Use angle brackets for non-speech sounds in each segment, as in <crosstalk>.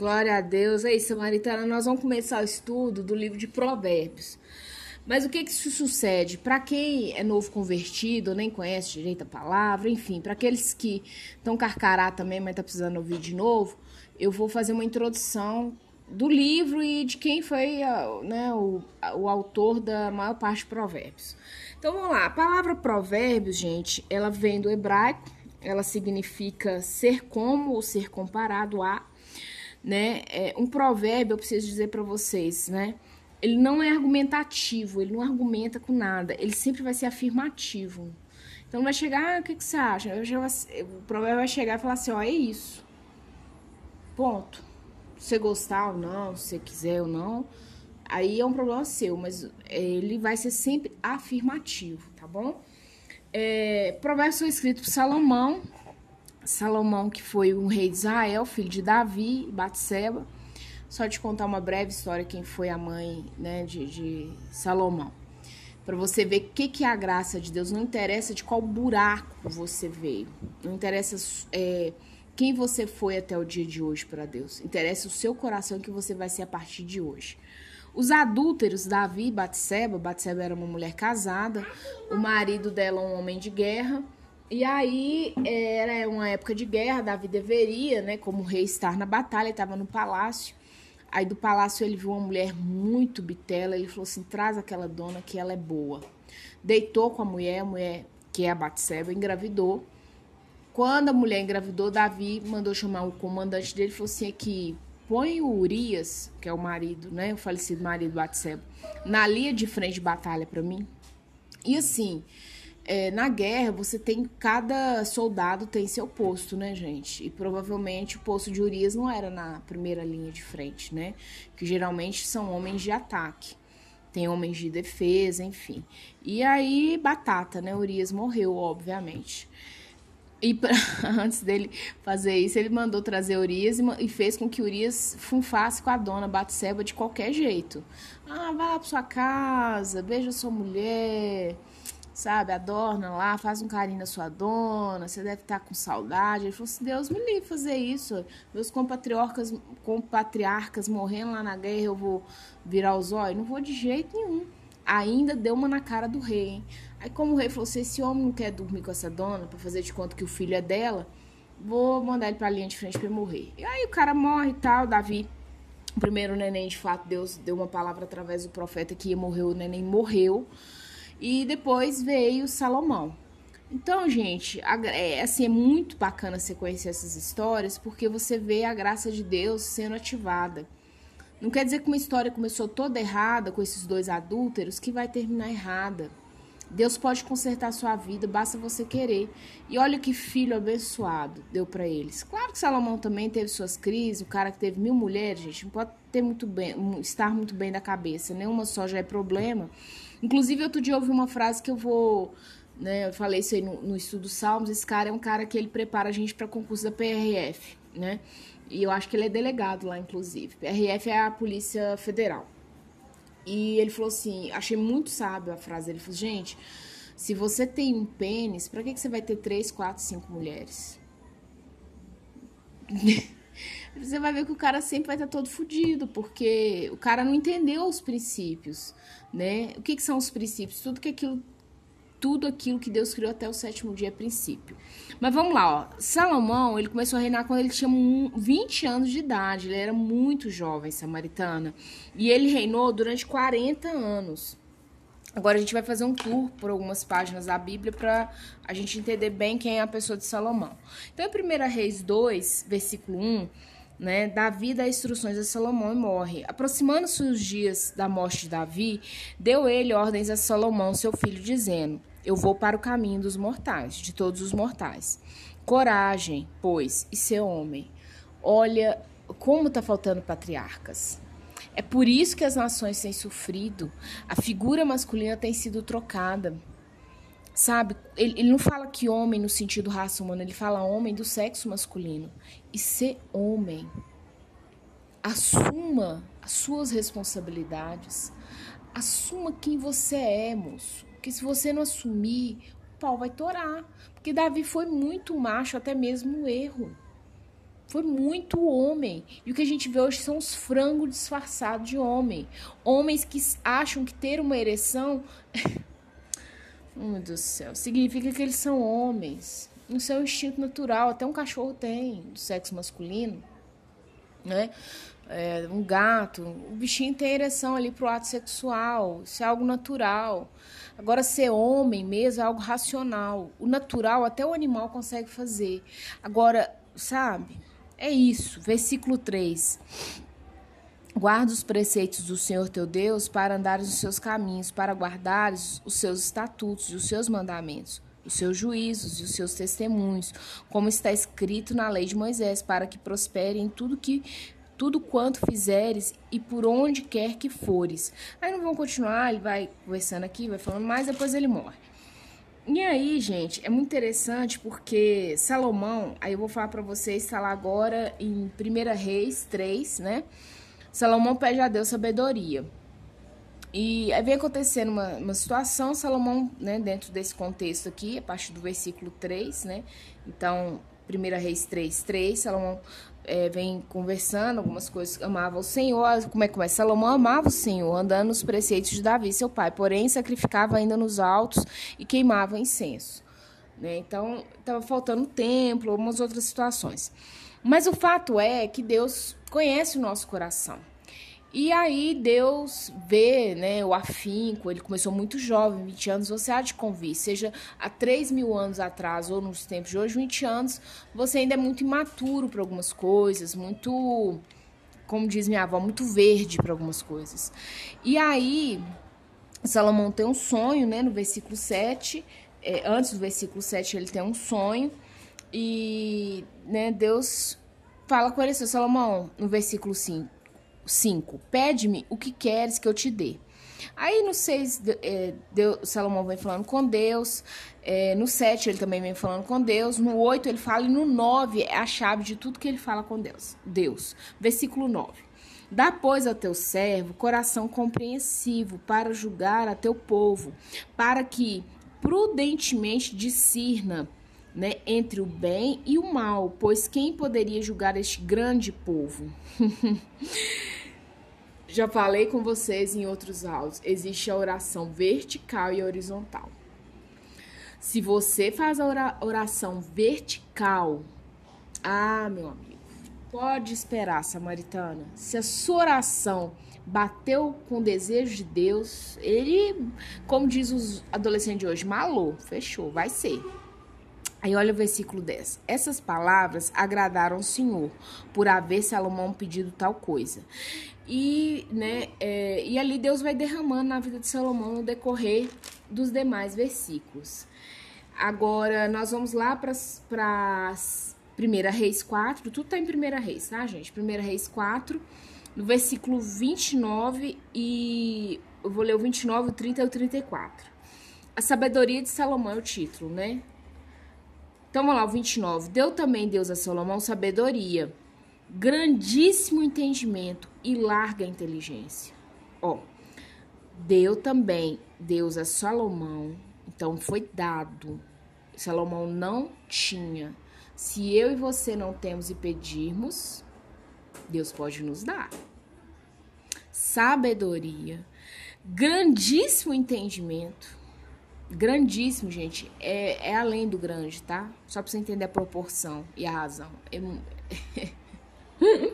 Glória a Deus. Isso, Samaritana. Nós vamos começar o estudo do livro de Provérbios. Mas o que que isso sucede? Para quem é novo convertido, nem conhece direito a palavra, enfim, para aqueles que estão carcará também, mas tá precisando ouvir de novo, eu vou fazer uma introdução do livro e de quem foi né, o, o autor da maior parte de provérbios. Então vamos lá, a palavra provérbios, gente, ela vem do hebraico, ela significa ser como ou ser comparado a, né? É, um provérbio, eu preciso dizer para vocês, né? Ele não é argumentativo, ele não argumenta com nada, ele sempre vai ser afirmativo. Então vai chegar, ah, o que, que você acha? O provérbio vai chegar e falar assim, ó, é isso. Ponto. Se você gostar ou não, se você quiser ou não, aí é um problema seu, mas ele vai ser sempre afirmativo, tá bom? É, provérbios foi escrito por Salomão, Salomão que foi um rei de Israel, filho de Davi e Batseba. Só te contar uma breve história quem foi a mãe né, de, de Salomão. Para você ver o que, que é a graça de Deus. Não interessa de qual buraco você veio. Não interessa é, quem você foi até o dia de hoje para Deus. Interessa o seu coração que você vai ser a partir de hoje. Os adúlteros, Davi e Batseba, Batseba era uma mulher casada, o marido dela um homem de guerra. E aí era uma época de guerra, Davi deveria, né, como rei, estar na batalha, estava no palácio. Aí do palácio ele viu uma mulher muito bitela, ele falou assim: traz aquela dona que ela é boa. Deitou com a mulher, a mulher, que é a Batseba, engravidou. Quando a mulher engravidou, Davi mandou chamar o comandante dele e falou assim: que põe o Urias, que é o marido, né, o falecido marido Batseba, na linha de frente de batalha para mim. E assim, é, na guerra você tem cada soldado tem seu posto, né, gente? E provavelmente o posto de Urias não era na primeira linha de frente, né? Que geralmente são homens de ataque. Tem homens de defesa, enfim. E aí, batata, né? Urias morreu, obviamente. E pra, <laughs> antes dele fazer isso, ele mandou trazer Urias e, e, fez com que Urias funfasse com a dona Batseba de qualquer jeito. Ah, vai lá pra sua casa, beija sua mulher, sabe? Adorna lá, faz um carinho na sua dona, você deve estar com saudade. Ele falou assim: Deus me livre fazer isso. Meus compatriarcas, compatriarcas morrendo lá na guerra, eu vou virar os olhos? Não vou de jeito nenhum. Ainda deu uma na cara do rei, hein? Aí, como o rei falou: se esse homem não quer dormir com essa dona, para fazer de conta que o filho é dela, vou mandar ele pra linha de frente pra morrer. E aí o cara morre e tal, Davi. O primeiro neném, de fato, Deus deu uma palavra através do profeta que ia morrer, o neném morreu. E depois veio Salomão. Então, gente, é, assim, é muito bacana você conhecer essas histórias, porque você vê a graça de Deus sendo ativada. Não quer dizer que uma história começou toda errada com esses dois adúlteros que vai terminar errada. Deus pode consertar a sua vida, basta você querer. E olha que filho abençoado deu para eles. Claro que Salomão também teve suas crises, o cara que teve mil mulheres, gente, não pode ter muito bem, estar muito bem da cabeça, nenhuma só já é problema. Inclusive, outro dia ouvi uma frase que eu vou. Né, eu falei isso aí no, no estudo Salmos. Esse cara é um cara que ele prepara a gente para concurso da PRF, né? E eu acho que ele é delegado lá, inclusive. PRF é a Polícia Federal. E ele falou assim: achei muito sábio a frase. Ele falou: gente, se você tem um pênis, pra que, que você vai ter três, quatro, cinco mulheres? <laughs> você vai ver que o cara sempre vai estar todo fodido, porque o cara não entendeu os princípios, né? O que, que são os princípios? Tudo que aquilo tudo aquilo que Deus criou até o sétimo dia é princípio. Mas vamos lá, ó. Salomão, ele começou a reinar quando ele tinha 20 anos de idade, ele era muito jovem, samaritana. E ele reinou durante 40 anos. Agora a gente vai fazer um tour por algumas páginas da Bíblia para a gente entender bem quem é a pessoa de Salomão. Então, em 1 Reis 2, versículo 1, né, Davi dá instruções a Salomão e morre. Aproximando-se os dias da morte de Davi, deu ele ordens a Salomão, seu filho, dizendo: Eu vou para o caminho dos mortais, de todos os mortais. Coragem, pois, e ser homem. Olha como está faltando patriarcas. É por isso que as nações têm sofrido. A figura masculina tem sido trocada. Sabe? Ele, ele não fala que homem no sentido raça humana, ele fala homem do sexo masculino. E ser homem. Assuma as suas responsabilidades. Assuma quem você é, moço. Porque se você não assumir, o pau vai torar. Porque Davi foi muito macho, até mesmo no erro. Foi muito homem. E o que a gente vê hoje são os frangos disfarçados de homem. Homens que acham que ter uma ereção. <laughs> oh, meu Deus do céu. Significa que eles são homens. No seu instinto natural. Até um cachorro tem, do sexo masculino. Né? É, um gato. O bichinho tem ereção ali pro ato sexual. Isso é algo natural. Agora, ser homem mesmo é algo racional. O natural até o animal consegue fazer. Agora, sabe? É isso, versículo 3. Guarda os preceitos do Senhor teu Deus para andares nos seus caminhos, para guardares os seus estatutos e os seus mandamentos, os seus juízos e os seus testemunhos, como está escrito na lei de Moisés, para que prospere em tudo que tudo quanto fizeres e por onde quer que fores. Aí não vão continuar, ele vai conversando aqui, vai falando mais, depois ele morre. E aí, gente, é muito interessante porque Salomão, aí eu vou falar para vocês, está lá agora em 1 Reis 3, né? Salomão pede a Deus sabedoria. E aí vem acontecendo uma, uma situação, Salomão, né, dentro desse contexto aqui, a partir do versículo 3, né? Então, 1 Reis 3, 3, Salomão é, vem conversando algumas coisas, amava o Senhor, como é que começa? Salomão amava o Senhor, andando nos preceitos de Davi, seu pai, porém sacrificava ainda nos altos e queimava incenso. Né? Então, estava faltando templo, algumas outras situações. Mas o fato é que Deus conhece o nosso coração. E aí Deus vê né, o afinco, ele começou muito jovem, 20 anos, você há de convir, seja há 3 mil anos atrás ou nos tempos de hoje, 20 anos, você ainda é muito imaturo para algumas coisas, muito, como diz minha avó, muito verde para algumas coisas. E aí, Salomão tem um sonho, né, no versículo 7, é, antes do versículo 7 ele tem um sonho, e né, Deus fala com ele assim, Salomão, no versículo 5, 5. Pede-me o que queres que eu te dê. Aí no 6, é, Salomão vem falando com Deus. É, no 7, ele também vem falando com Deus. No 8, ele fala. E no 9, é a chave de tudo que ele fala com Deus. Deus. Versículo 9. Dá, pois, a teu servo coração compreensivo para julgar a teu povo, para que prudentemente discirna né, entre o bem e o mal, pois quem poderia julgar este grande povo? <laughs> Já falei com vocês em outros áudios, existe a oração vertical e horizontal. Se você faz a oração vertical, ah, meu amigo, pode esperar, samaritana. Se a sua oração bateu com o desejo de Deus, ele, como diz os adolescentes de hoje, malou, fechou, vai ser. Aí olha o versículo 10. Essas palavras agradaram o Senhor, por haver Salomão pedido tal coisa. E, né, é, e ali Deus vai derramando na vida de Salomão no decorrer dos demais versículos. Agora, nós vamos lá para Primeira Reis 4, tudo tá em Primeira Reis, tá, gente? Primeira Reis 4, no versículo 29 e eu vou ler o 29, o 30 e o 34. A sabedoria de Salomão é o título, né? Então vamos lá, o 29. Deu também Deus a Salomão sabedoria, grandíssimo entendimento e larga inteligência. Ó, deu também Deus a Salomão, então foi dado. Salomão não tinha. Se eu e você não temos e pedirmos, Deus pode nos dar. Sabedoria, grandíssimo entendimento grandíssimo, gente. É, é além do grande, tá? Só pra você entender a proporção e a razão. É... <laughs>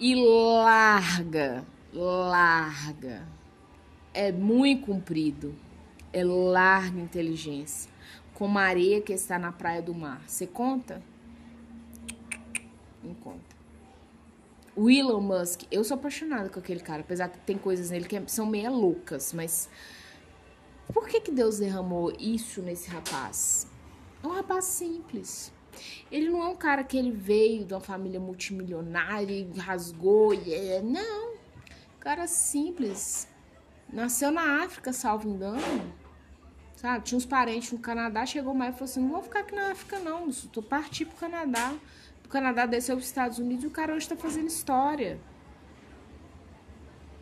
e larga, larga. É muito comprido. É larga inteligência. Como a areia que está na praia do mar. Você conta? Não conta. O Elon Musk, eu sou apaixonada com aquele cara, apesar que tem coisas nele que são meio loucas, mas por que, que Deus derramou isso nesse rapaz? É um rapaz simples. Ele não é um cara que ele veio de uma família multimilionária e rasgou e é. Não. Cara simples. Nasceu na África, salvo engano. Sabe? Tinha uns parentes no Canadá, chegou mais e falou assim: não vou ficar aqui na África, não. Tô partindo pro Canadá. O Canadá desceu os Estados Unidos e o cara hoje tá fazendo história.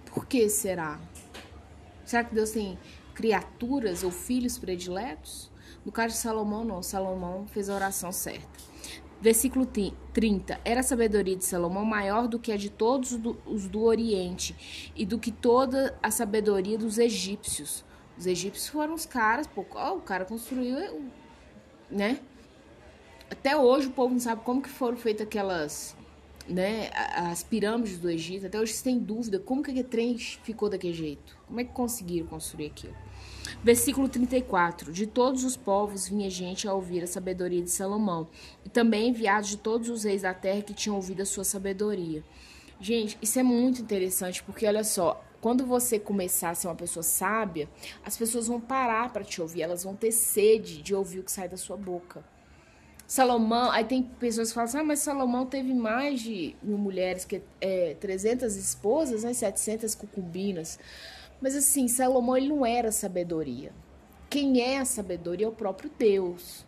Por que será? Será que Deus tem criaturas ou filhos prediletos? No caso de Salomão, não. Salomão fez a oração certa. Versículo 30. Era a sabedoria de Salomão maior do que a de todos os do Oriente e do que toda a sabedoria dos egípcios. Os egípcios foram os caras, pô, o cara construiu, né? Até hoje o povo não sabe como que foram feitas aquelas, né, as pirâmides do Egito. Até hoje você tem dúvida como que aquele trem ficou daquele jeito. Como é que conseguiram construir aquilo? Versículo 34. De todos os povos vinha gente a ouvir a sabedoria de Salomão, e também enviados de todos os reis da terra que tinham ouvido a sua sabedoria. Gente, isso é muito interessante, porque olha só, quando você começar a ser uma pessoa sábia, as pessoas vão parar para te ouvir, elas vão ter sede de ouvir o que sai da sua boca. Salomão, aí tem pessoas que falam assim, ah, mas Salomão teve mais de mil mulheres, que é, 300 esposas, né, 700 concubinas. Mas assim, Salomão ele não era sabedoria. Quem é a sabedoria é o próprio Deus.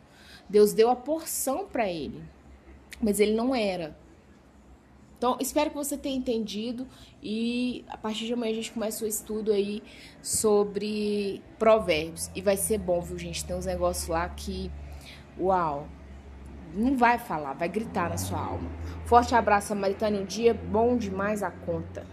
Deus deu a porção para ele, mas ele não era. Então, espero que você tenha entendido e a partir de amanhã a gente começa o estudo aí sobre provérbios. E vai ser bom, viu, gente? Tem uns negócios lá que, uau, não vai falar, vai gritar na sua alma. Forte abraço, Samaritano. Um dia bom demais a conta.